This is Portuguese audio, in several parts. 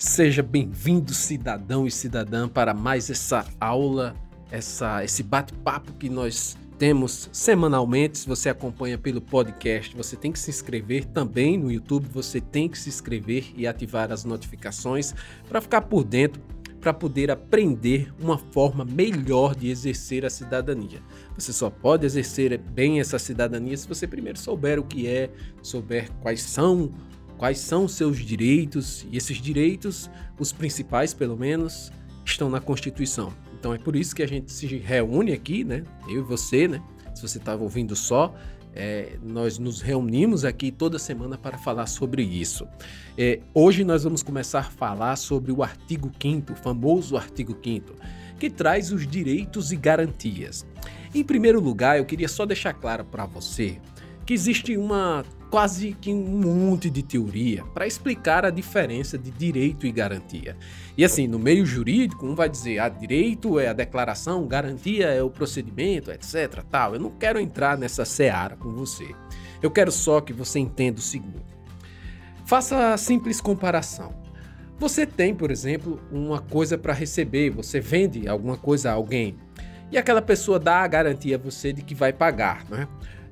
Seja bem-vindo, cidadão e cidadã, para mais essa aula, essa, esse bate-papo que nós temos semanalmente. Se você acompanha pelo podcast, você tem que se inscrever também no YouTube. Você tem que se inscrever e ativar as notificações para ficar por dentro, para poder aprender uma forma melhor de exercer a cidadania. Você só pode exercer bem essa cidadania se você primeiro souber o que é, souber quais são quais são os seus direitos, e esses direitos, os principais pelo menos, estão na Constituição. Então é por isso que a gente se reúne aqui, né? Eu e você, né? Se você estava ouvindo só, é, nós nos reunimos aqui toda semana para falar sobre isso. É, hoje nós vamos começar a falar sobre o artigo 5, o famoso artigo 5, que traz os direitos e garantias. Em primeiro lugar, eu queria só deixar claro para você que existe uma quase que um monte de teoria para explicar a diferença de direito e garantia. E assim, no meio jurídico, um vai dizer, ah, direito é a declaração, garantia é o procedimento, etc, tal. Eu não quero entrar nessa seara com você. Eu quero só que você entenda o seguinte. Faça a simples comparação. Você tem, por exemplo, uma coisa para receber, você vende alguma coisa a alguém e aquela pessoa dá a garantia a você de que vai pagar, né?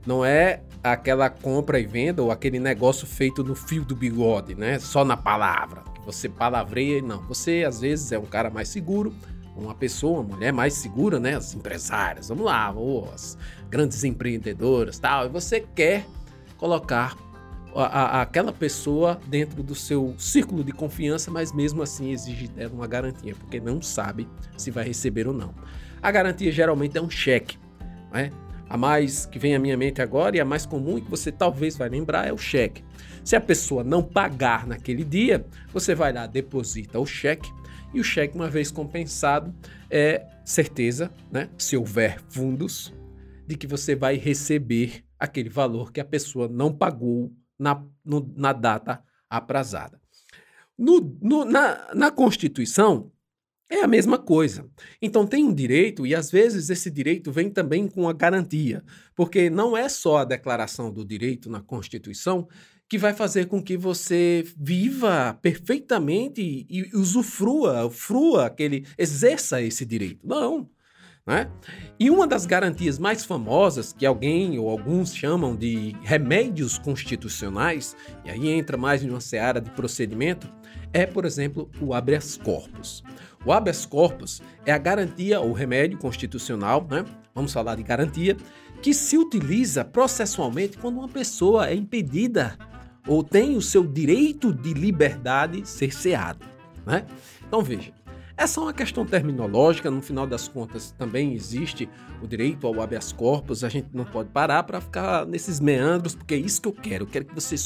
Não é aquela compra e venda ou aquele negócio feito no fio do bigode, né? Só na palavra. Você palavreia, não. Você às vezes é um cara mais seguro, uma pessoa, uma mulher mais segura, né? As empresárias, vamos lá, ou as grandes empreendedoras, tal. E você quer colocar a, a, aquela pessoa dentro do seu círculo de confiança, mas mesmo assim exige dela uma garantia, porque não sabe se vai receber ou não. A garantia geralmente é um cheque, né? A mais que vem à minha mente agora e a mais comum e que você talvez vai lembrar é o cheque. Se a pessoa não pagar naquele dia, você vai lá, deposita o cheque e o cheque, uma vez compensado, é certeza, né, se houver fundos, de que você vai receber aquele valor que a pessoa não pagou na, no, na data aprazada. No, no, na, na Constituição, é a mesma coisa. Então tem um direito e às vezes esse direito vem também com a garantia, porque não é só a declaração do direito na Constituição que vai fazer com que você viva perfeitamente e usufrua, frua aquele, exerça esse direito. Não. Né? E uma das garantias mais famosas, que alguém ou alguns chamam de remédios constitucionais, e aí entra mais em uma seara de procedimento, é, por exemplo, o habeas corpus. O habeas corpus é a garantia ou remédio constitucional, né? vamos falar de garantia, que se utiliza processualmente quando uma pessoa é impedida ou tem o seu direito de liberdade cerceado. Né? Então veja, é uma questão terminológica, no final das contas também existe o direito ao habeas corpus, a gente não pode parar para ficar nesses meandros, porque é isso que eu quero, eu quero que você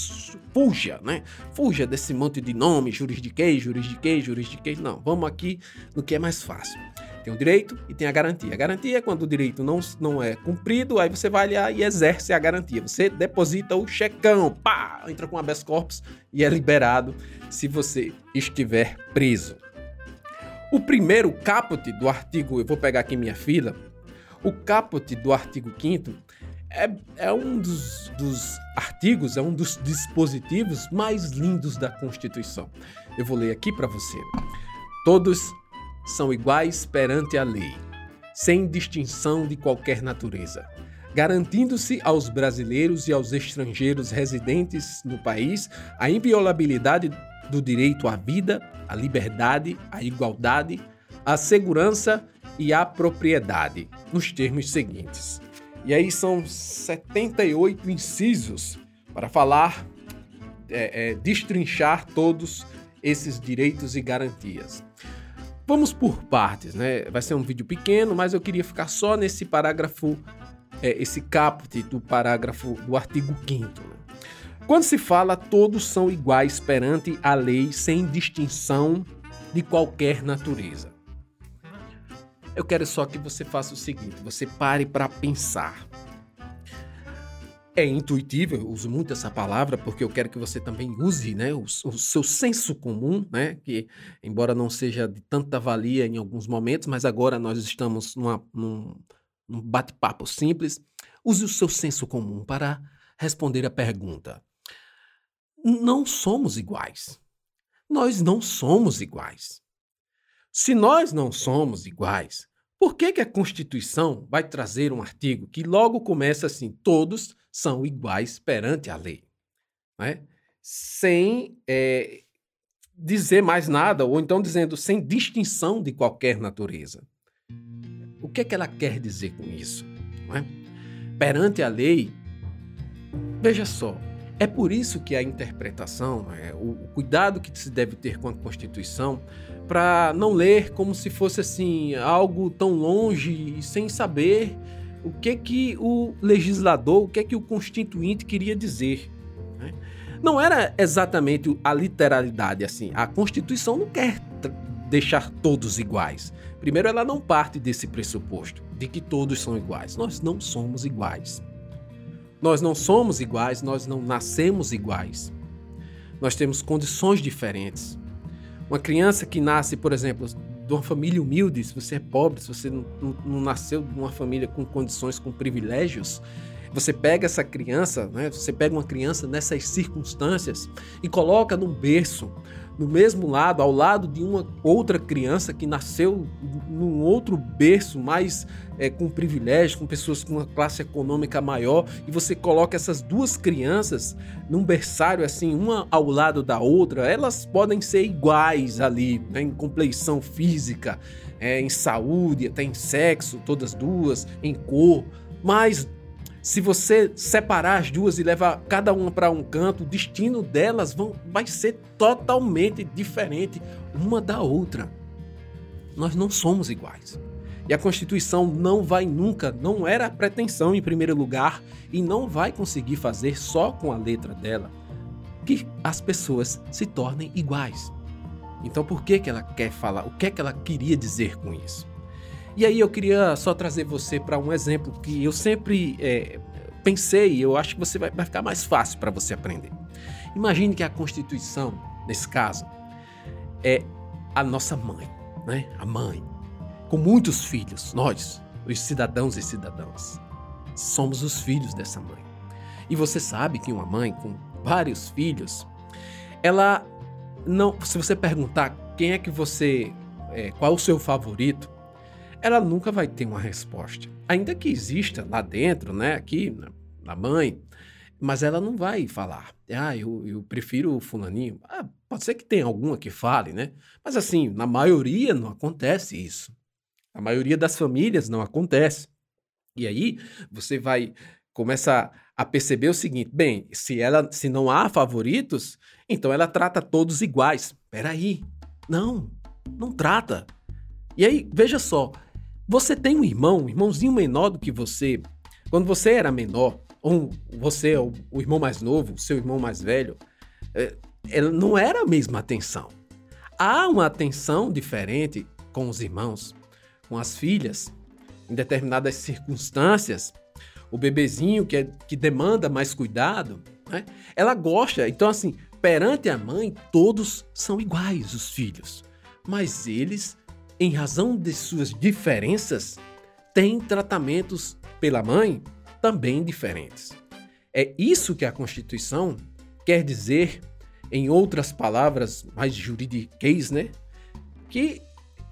fuja, né? Fuja desse monte de nome, jurisdiquei, jurisdiquei, jurisdiquei, não, vamos aqui no que é mais fácil. Tem o direito e tem a garantia. A garantia é quando o direito não, não é cumprido, aí você vai lá e exerce a garantia. Você deposita o checão, pá, entra com habeas corpus e é liberado se você estiver preso. O primeiro caput do artigo, eu vou pegar aqui minha fila, o caput do artigo 5 é, é um dos, dos artigos, é um dos dispositivos mais lindos da Constituição. Eu vou ler aqui para você. Todos são iguais perante a lei, sem distinção de qualquer natureza, garantindo-se aos brasileiros e aos estrangeiros residentes no país a inviolabilidade do direito à vida, à liberdade, à igualdade, à segurança e à propriedade, nos termos seguintes. E aí são 78 incisos para falar, é, é, destrinchar todos esses direitos e garantias. Vamos por partes, né? Vai ser um vídeo pequeno, mas eu queria ficar só nesse parágrafo, é, esse caput do parágrafo do artigo 5 quando se fala, todos são iguais perante a lei, sem distinção de qualquer natureza. Eu quero só que você faça o seguinte: você pare para pensar. É intuitivo, eu uso muito essa palavra porque eu quero que você também use né, o, o seu senso comum, né, que, embora não seja de tanta valia em alguns momentos, mas agora nós estamos numa, num, num bate-papo simples. Use o seu senso comum para responder a pergunta: não somos iguais. nós não somos iguais. Se nós não somos iguais, por que, que a Constituição vai trazer um artigo que logo começa assim: todos são iguais perante a lei? Né? Sem é, dizer mais nada, ou então dizendo sem distinção de qualquer natureza. O que, é que ela quer dizer com isso? É? Perante a lei, veja só, é por isso que a interpretação, é, o, cuidado que se deve ter com a Constituição, para não ler como se fosse assim algo tão longe e sem saber o que que o legislador, o que que o constituinte queria dizer. Né? Não era exatamente a literalidade assim. A Constituição não quer deixar todos iguais. Primeiro, ela não parte desse pressuposto de que todos são iguais. Nós não somos iguais. Nós não somos iguais, nós não nascemos iguais. Nós temos condições diferentes. Uma criança que nasce, por exemplo, de uma família humilde, se você é pobre, se você não, não, não nasceu de uma família com condições, com privilégios, você pega essa criança, né? Você pega uma criança nessas circunstâncias e coloca num berço, no mesmo lado, ao lado de uma outra criança que nasceu num outro berço, mais é, com privilégio, com pessoas com uma classe econômica maior, e você coloca essas duas crianças num berçário assim, uma ao lado da outra, elas podem ser iguais ali, né, em compleição física, é, em saúde, até em sexo, todas duas, em cor, mas se você separar as duas e levar cada uma para um canto, o destino delas vão, vai ser totalmente diferente uma da outra. Nós não somos iguais. E a Constituição não vai nunca, não era pretensão em primeiro lugar e não vai conseguir fazer só com a letra dela que as pessoas se tornem iguais. Então por que, que ela quer falar? O que é que ela queria dizer com isso? E aí eu queria só trazer você para um exemplo que eu sempre é, pensei, eu acho que você vai, vai ficar mais fácil para você aprender. Imagine que a Constituição, nesse caso, é a nossa mãe, né? A mãe, com muitos filhos, nós, os cidadãos e cidadãs, somos os filhos dessa mãe. E você sabe que uma mãe com vários filhos, ela não, se você perguntar quem é que você, é, qual o seu favorito, ela nunca vai ter uma resposta. Ainda que exista lá dentro, né, aqui na mãe, mas ela não vai falar. Ah, eu, eu prefiro o fulaninho. Ah, pode ser que tenha alguma que fale, né? Mas assim, na maioria não acontece isso. A maioria das famílias não acontece. E aí você vai começar a perceber o seguinte: bem, se ela se não há favoritos, então ela trata todos iguais. Peraí, não, não trata. E aí, veja só, você tem um irmão, um irmãozinho menor do que você. Quando você era menor, ou você, ou o irmão mais novo, seu irmão mais velho, é, não era a mesma atenção. Há uma atenção diferente com os irmãos, com as filhas, em determinadas circunstâncias. O bebezinho que, é, que demanda mais cuidado, né? ela gosta. Então, assim, perante a mãe, todos são iguais, os filhos. Mas eles em razão de suas diferenças, têm tratamentos pela mãe também diferentes. É isso que a Constituição quer dizer, em outras palavras mais jurídicas, né? Que,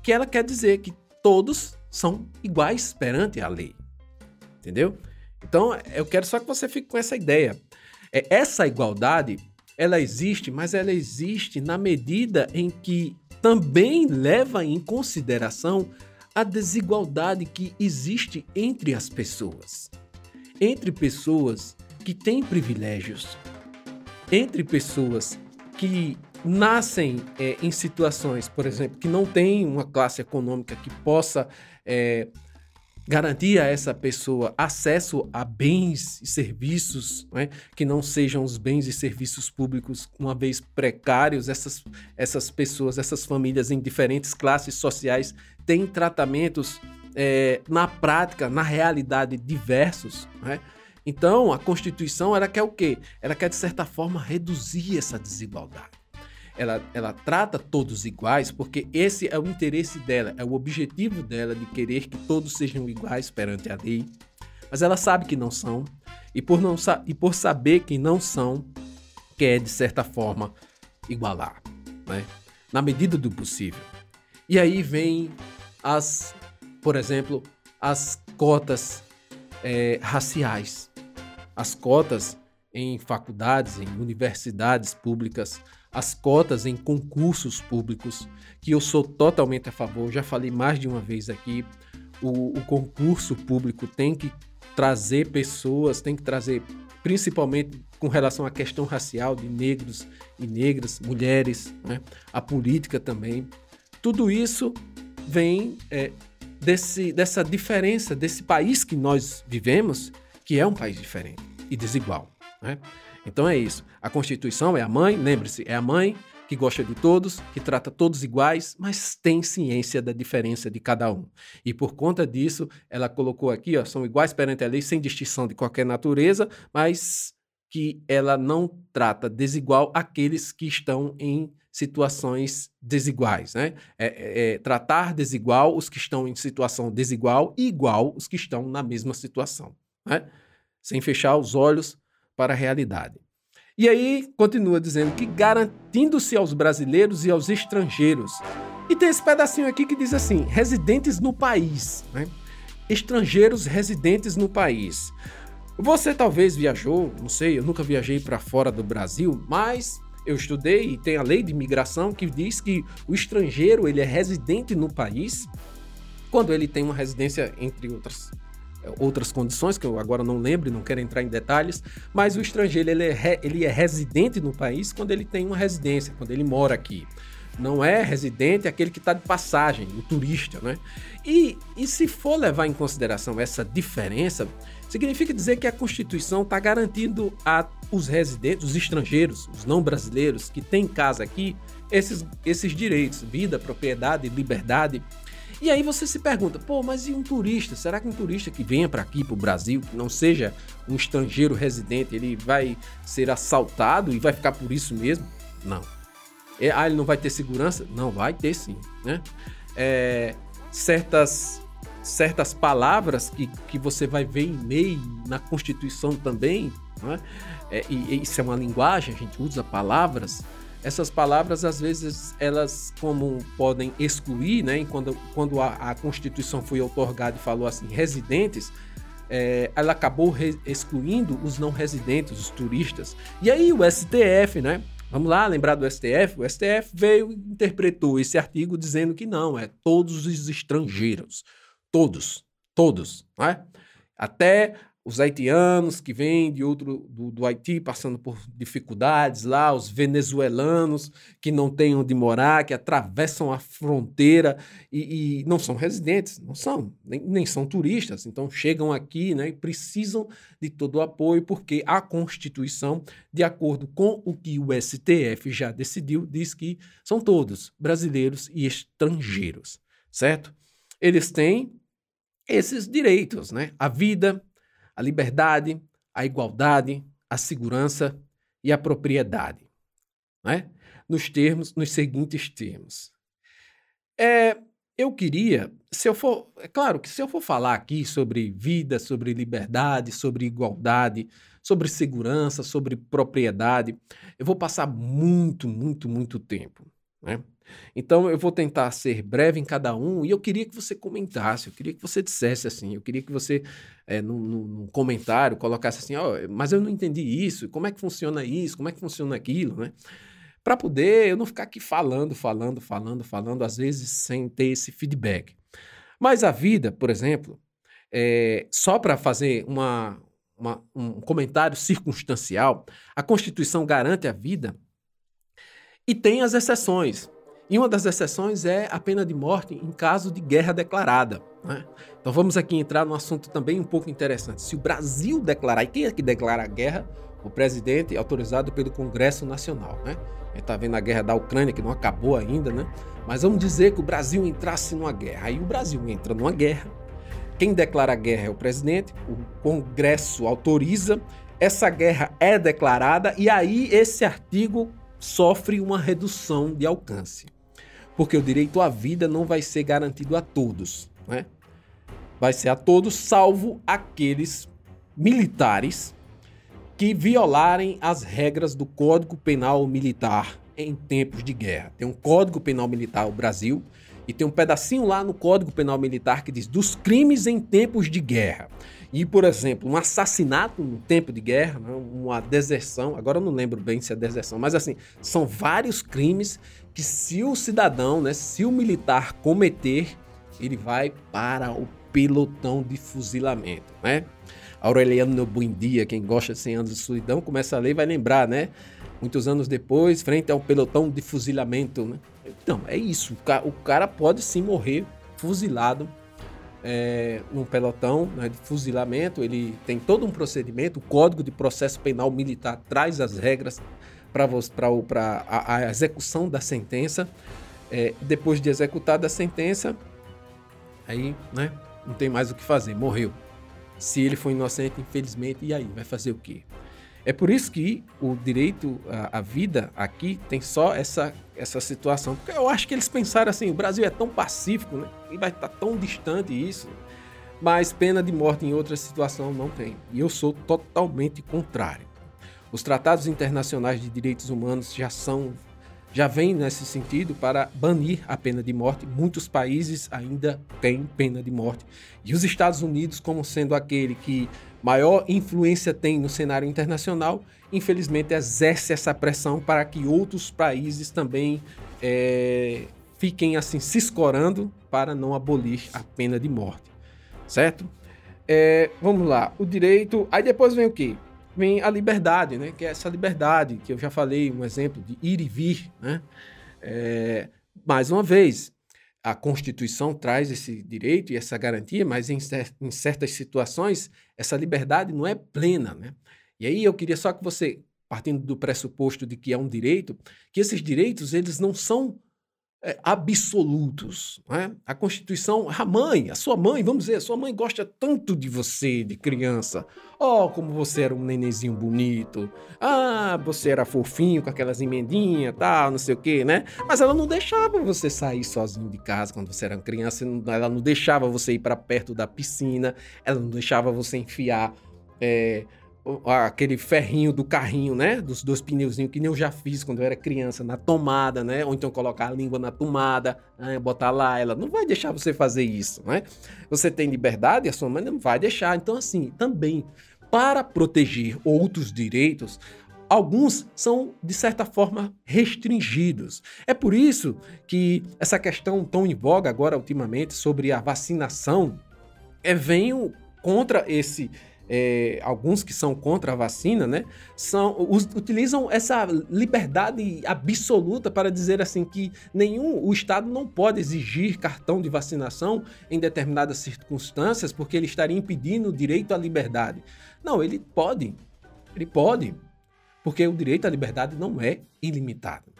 que ela quer dizer que todos são iguais perante a lei. Entendeu? Então, eu quero só que você fique com essa ideia. É, essa igualdade, ela existe, mas ela existe na medida em que também leva em consideração a desigualdade que existe entre as pessoas. Entre pessoas que têm privilégios, entre pessoas que nascem é, em situações, por exemplo, que não têm uma classe econômica que possa é, garantir a essa pessoa acesso a bens e serviços né, que não sejam os bens e serviços públicos, uma vez precários, essas, essas pessoas, essas famílias em diferentes classes sociais têm tratamentos é, na prática, na realidade, diversos. Né? Então, a Constituição ela quer o quê? Ela quer, de certa forma, reduzir essa desigualdade ela, ela trata todos iguais porque esse é o interesse dela, é o objetivo dela de querer que todos sejam iguais perante a lei. Mas ela sabe que não são, e por, não, e por saber que não são, quer de certa forma igualar. né? na medida do possível. E aí vem as, por exemplo, as cotas é, raciais, as cotas em faculdades, em universidades públicas, as cotas em concursos públicos, que eu sou totalmente a favor, já falei mais de uma vez aqui, o, o concurso público tem que trazer pessoas, tem que trazer principalmente com relação à questão racial de negros e negras, mulheres, né? a política também. Tudo isso vem é, desse, dessa diferença, desse país que nós vivemos, que é um país diferente e desigual. Né? Então é isso. A Constituição é a mãe, lembre-se, é a mãe que gosta de todos, que trata todos iguais, mas tem ciência da diferença de cada um. E por conta disso, ela colocou aqui, ó, são iguais perante a lei, sem distinção de qualquer natureza, mas que ela não trata desigual aqueles que estão em situações desiguais, né? É, é, é, tratar desigual os que estão em situação desigual e igual os que estão na mesma situação, né? Sem fechar os olhos para a realidade. E aí continua dizendo que garantindo-se aos brasileiros e aos estrangeiros. E tem esse pedacinho aqui que diz assim: residentes no país, né? Estrangeiros residentes no país. Você talvez viajou, não sei, eu nunca viajei para fora do Brasil, mas eu estudei e tem a lei de imigração que diz que o estrangeiro ele é residente no país quando ele tem uma residência entre outras outras condições, que eu agora não lembro e não quero entrar em detalhes, mas o estrangeiro ele é, ele é residente no país quando ele tem uma residência, quando ele mora aqui. Não é residente aquele que está de passagem, o turista, né? E, e se for levar em consideração essa diferença, significa dizer que a Constituição está garantindo a os residentes, os estrangeiros, os não brasileiros que têm casa aqui, esses, esses direitos, vida, propriedade, liberdade, e aí você se pergunta, pô, mas e um turista? Será que um turista que venha para aqui, para o Brasil, que não seja um estrangeiro residente, ele vai ser assaltado e vai ficar por isso mesmo? Não. É, ah, ele não vai ter segurança? Não, vai ter sim. Né? É, certas, certas palavras que, que você vai ver em lei, na Constituição também, né? é, e, e isso é uma linguagem, a gente usa palavras essas palavras às vezes elas como podem excluir, né? quando, quando a, a Constituição foi otorgada e falou assim residentes, é, ela acabou excluindo os não residentes, os turistas. E aí o STF, né? Vamos lá, lembrar do STF? O STF veio e interpretou esse artigo dizendo que não, é todos os estrangeiros. Todos, todos, né? Até os haitianos que vêm de outro do, do, Haiti passando por dificuldades lá, os venezuelanos que não têm onde morar, que atravessam a fronteira e, e não são residentes, não são, nem, nem, são turistas, então chegam aqui né, e precisam de todo o apoio, porque a Constituição, de acordo com o que o STF já decidiu, diz que são todos brasileiros e estrangeiros, certo? Eles têm esses direitos, né? A vida, a liberdade, a igualdade, a segurança e a propriedade, né? nos termos, nos seguintes termos. É, eu queria, se eu for, é claro que se eu for falar aqui sobre vida, sobre liberdade, sobre igualdade, sobre segurança, sobre propriedade, eu vou passar muito, muito, muito tempo, né? Então eu vou tentar ser breve em cada um e eu queria que você comentasse, eu queria que você dissesse assim, eu queria que você, é, num, comentário, colocasse assim, oh, mas eu não entendi isso, como é que funciona isso, como é que funciona aquilo, né? Para poder eu não ficar aqui falando, falando, falando, falando, às vezes sem ter esse feedback. Mas a vida, por exemplo, é, só para fazer uma, uma, um comentário circunstancial, a Constituição garante a vida e tem as exceções. E uma das exceções é a pena de morte em caso de guerra declarada. Né? Então vamos aqui entrar num assunto também um pouco interessante. Se o Brasil declarar, e quem é que declara a guerra? O presidente autorizado pelo Congresso Nacional. Né? A gente está vendo a guerra da Ucrânia, que não acabou ainda, né? Mas vamos dizer que o Brasil entrasse numa guerra. Aí o Brasil entra numa guerra. Quem declara a guerra é o presidente, o Congresso autoriza, essa guerra é declarada e aí esse artigo sofre uma redução de alcance porque o direito à vida não vai ser garantido a todos, né? Vai ser a todos, salvo aqueles militares que violarem as regras do Código Penal Militar em tempos de guerra. Tem um Código Penal Militar o Brasil e tem um pedacinho lá no Código Penal Militar que diz dos crimes em tempos de guerra. E, por exemplo, um assassinato no tempo de guerra, né, uma deserção, agora eu não lembro bem se é deserção, mas assim, são vários crimes que se o cidadão, né, se o militar cometer, ele vai para o pelotão de fuzilamento, né? Aureliano Buendia, quem gosta de 100 anos de solidão, começa a ler e vai lembrar, né? Muitos anos depois, frente ao pelotão de fuzilamento, né? Então, é isso. O cara pode sim morrer fuzilado é, num pelotão né, de fuzilamento. Ele tem todo um procedimento. O Código de Processo Penal Militar traz as regras para a, a execução da sentença. É, depois de executada a sentença, aí né, não tem mais o que fazer, morreu. Se ele foi inocente, infelizmente, e aí? Vai fazer o quê? É por isso que o direito à, vida aqui tem só essa, essa situação. Porque eu acho que eles pensaram assim: o Brasil é tão pacífico, né? E vai estar tão distante isso. Mas pena de morte em outra situação não tem. E eu sou totalmente contrário. Os tratados internacionais de direitos humanos já são já vem nesse sentido para banir a pena de morte. Muitos países ainda têm pena de morte. E os Estados Unidos, como sendo aquele que maior influência tem no cenário internacional, infelizmente exerce essa pressão para que outros países também é, fiquem assim se escorando para não abolir a pena de morte, certo? É, vamos lá, o direito. Aí depois vem o quê? vem a liberdade, né? Que é essa liberdade que eu já falei, um exemplo de ir e vir, né? É, mais uma vez, a Constituição traz esse direito e essa garantia, mas em, em certas situações essa liberdade não é plena, né? E aí eu queria só que você, partindo do pressuposto de que é um direito, que esses direitos eles não são é, absolutos. Né? A Constituição, a mãe, a sua mãe, vamos dizer, a sua mãe gosta tanto de você, de criança. Oh, como você era um nenenzinho bonito. Ah, você era fofinho com aquelas emendinhas, tal, não sei o quê, né? Mas ela não deixava você sair sozinho de casa quando você era criança. Ela não deixava você ir para perto da piscina. Ela não deixava você enfiar. É, aquele ferrinho do carrinho, né? Dos dois pneuzinhos, que nem eu já fiz quando eu era criança, na tomada, né? Ou então colocar a língua na tomada, né? botar lá. Ela não vai deixar você fazer isso, né? Você tem liberdade a sua mãe não vai deixar. Então, assim, também, para proteger outros direitos, alguns são, de certa forma, restringidos. É por isso que essa questão tão em voga agora, ultimamente, sobre a vacinação, é, vem contra esse é, alguns que são contra a vacina, né, são, us, utilizam essa liberdade absoluta para dizer assim que nenhum o Estado não pode exigir cartão de vacinação em determinadas circunstâncias porque ele estaria impedindo o direito à liberdade. Não, ele pode, ele pode, porque o direito à liberdade não é ilimitado.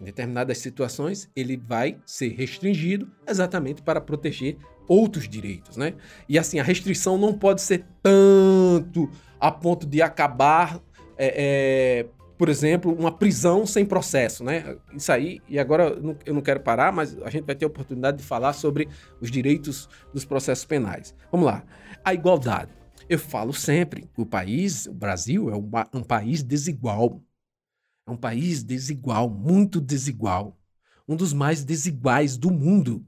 Em determinadas situações, ele vai ser restringido exatamente para proteger outros direitos, né? E assim, a restrição não pode ser tanto a ponto de acabar, é, é, por exemplo, uma prisão sem processo, né? Isso aí, e agora eu não quero parar, mas a gente vai ter a oportunidade de falar sobre os direitos dos processos penais. Vamos lá. A igualdade. Eu falo sempre que o país, o Brasil, é um, um país desigual. É um país desigual, muito desigual. Um dos mais desiguais do mundo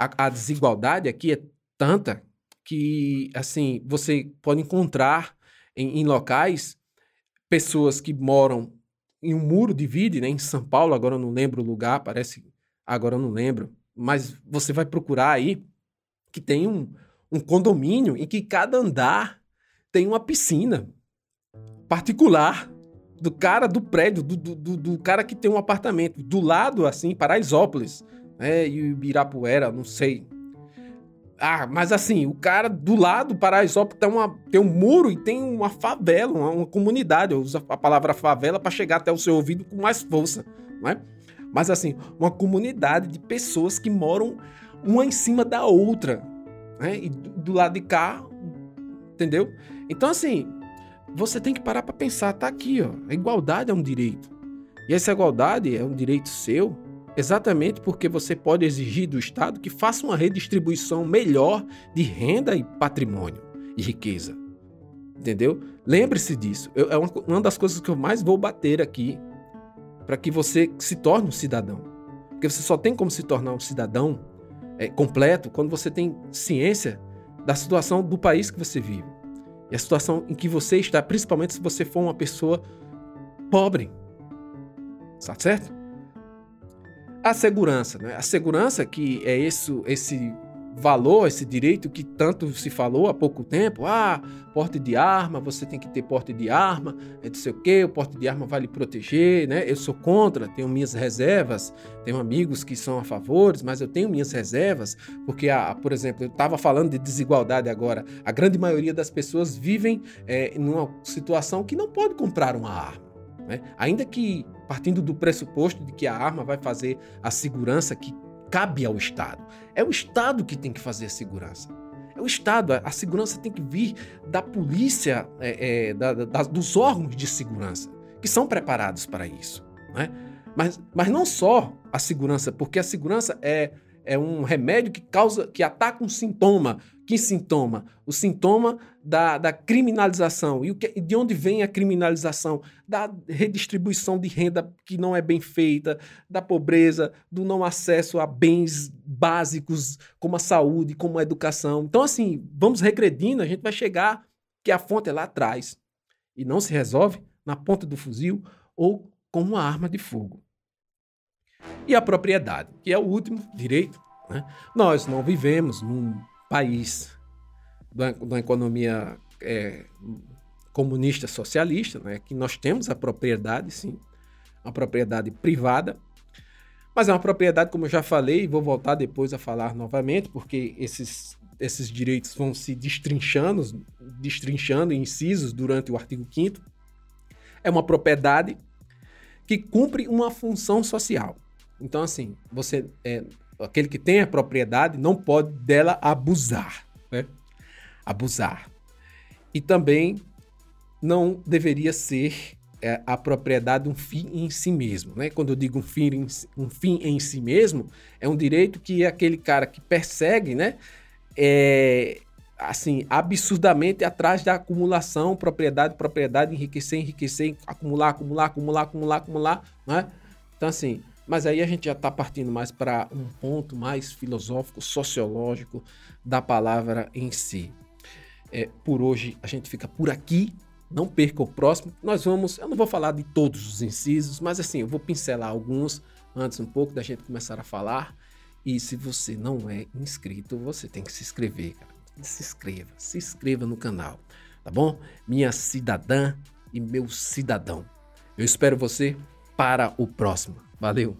a, a desigualdade aqui é tanta que, assim, você pode encontrar em, em locais pessoas que moram em um muro divide, né? Em São Paulo, agora eu não lembro o lugar, parece. Agora eu não lembro. Mas você vai procurar aí que tem um, um condomínio em que cada andar tem uma piscina particular do cara do prédio, do, do, do, cara que tem um apartamento. Do lado, assim, Paraisópolis né? E o Ibirapuera, não sei. Ah, mas assim, o cara do lado do Paraisópolis tem, tem um muro e tem uma favela, uma, uma comunidade. Eu uso a palavra favela para chegar até o seu ouvido com mais força, né? Mas assim, uma comunidade de pessoas que moram uma em cima da outra, né? E do, do lado de cá, entendeu? Então assim, você tem que parar para pensar, tá aqui, ó. A igualdade é um direito. E essa igualdade é um direito seu, Exatamente porque você pode exigir do Estado que faça uma redistribuição melhor de renda e patrimônio e riqueza. Entendeu? Lembre-se disso. Eu, é uma, uma das coisas que eu mais vou bater aqui para que você se torne um cidadão. Porque você só tem como se tornar um cidadão é, completo quando você tem ciência da situação do país que você vive. E a situação em que você está, principalmente se você for uma pessoa pobre. Tá certo? A segurança, né? A segurança que é esse, esse valor, esse direito que tanto se falou há pouco tempo. Ah, porte de arma, você tem que ter porte de arma, é não sei o quê, o porte de arma vai lhe proteger, né? Eu sou contra, tenho minhas reservas, tenho amigos que são a favor, mas eu tenho minhas reservas, porque, ah, por exemplo, eu estava falando de desigualdade agora, a grande maioria das pessoas vivem é, numa situação que não pode comprar uma arma. Né? Ainda que partindo do pressuposto de que a arma vai fazer a segurança que cabe ao Estado. É o Estado que tem que fazer a segurança. É o Estado. A segurança tem que vir da polícia, é, é, da, da, dos órgãos de segurança, que são preparados para isso. Né? Mas, mas não só a segurança, porque a segurança é é um remédio que causa, que ataca um sintoma. Que sintoma? O sintoma da, da criminalização. E o que, de onde vem a criminalização? Da redistribuição de renda que não é bem feita, da pobreza, do não acesso a bens básicos como a saúde, como a educação. Então, assim, vamos regredindo, a gente vai chegar que a fonte é lá atrás. E não se resolve na ponta do fuzil ou com uma arma de fogo e a propriedade, que é o último direito. Né? Nós não vivemos num país uma economia é, comunista socialista, né? que nós temos a propriedade, sim, uma propriedade privada, mas é uma propriedade, como eu já falei, e vou voltar depois a falar novamente, porque esses, esses direitos vão se destrinchando, destrinchando incisos durante o artigo 5 É uma propriedade que cumpre uma função social. Então, assim, você é, aquele que tem a propriedade não pode dela abusar, né? Abusar. E também não deveria ser é, a propriedade um fim em si mesmo, né? Quando eu digo um fim, em, um fim em si mesmo, é um direito que aquele cara que persegue, né? É, assim, absurdamente atrás da acumulação, propriedade, propriedade, enriquecer, enriquecer, acumular, acumular, acumular, acumular, acumular, né? Então, assim, mas aí a gente já está partindo mais para um ponto mais filosófico, sociológico da palavra em si. É, por hoje a gente fica por aqui. Não perca o próximo. Nós vamos. Eu não vou falar de todos os incisos, mas assim, eu vou pincelar alguns antes um pouco da gente começar a falar. E se você não é inscrito, você tem que se inscrever, cara. Se inscreva, se inscreva no canal, tá bom? Minha cidadã e meu cidadão. Eu espero você para o próximo. Valeu!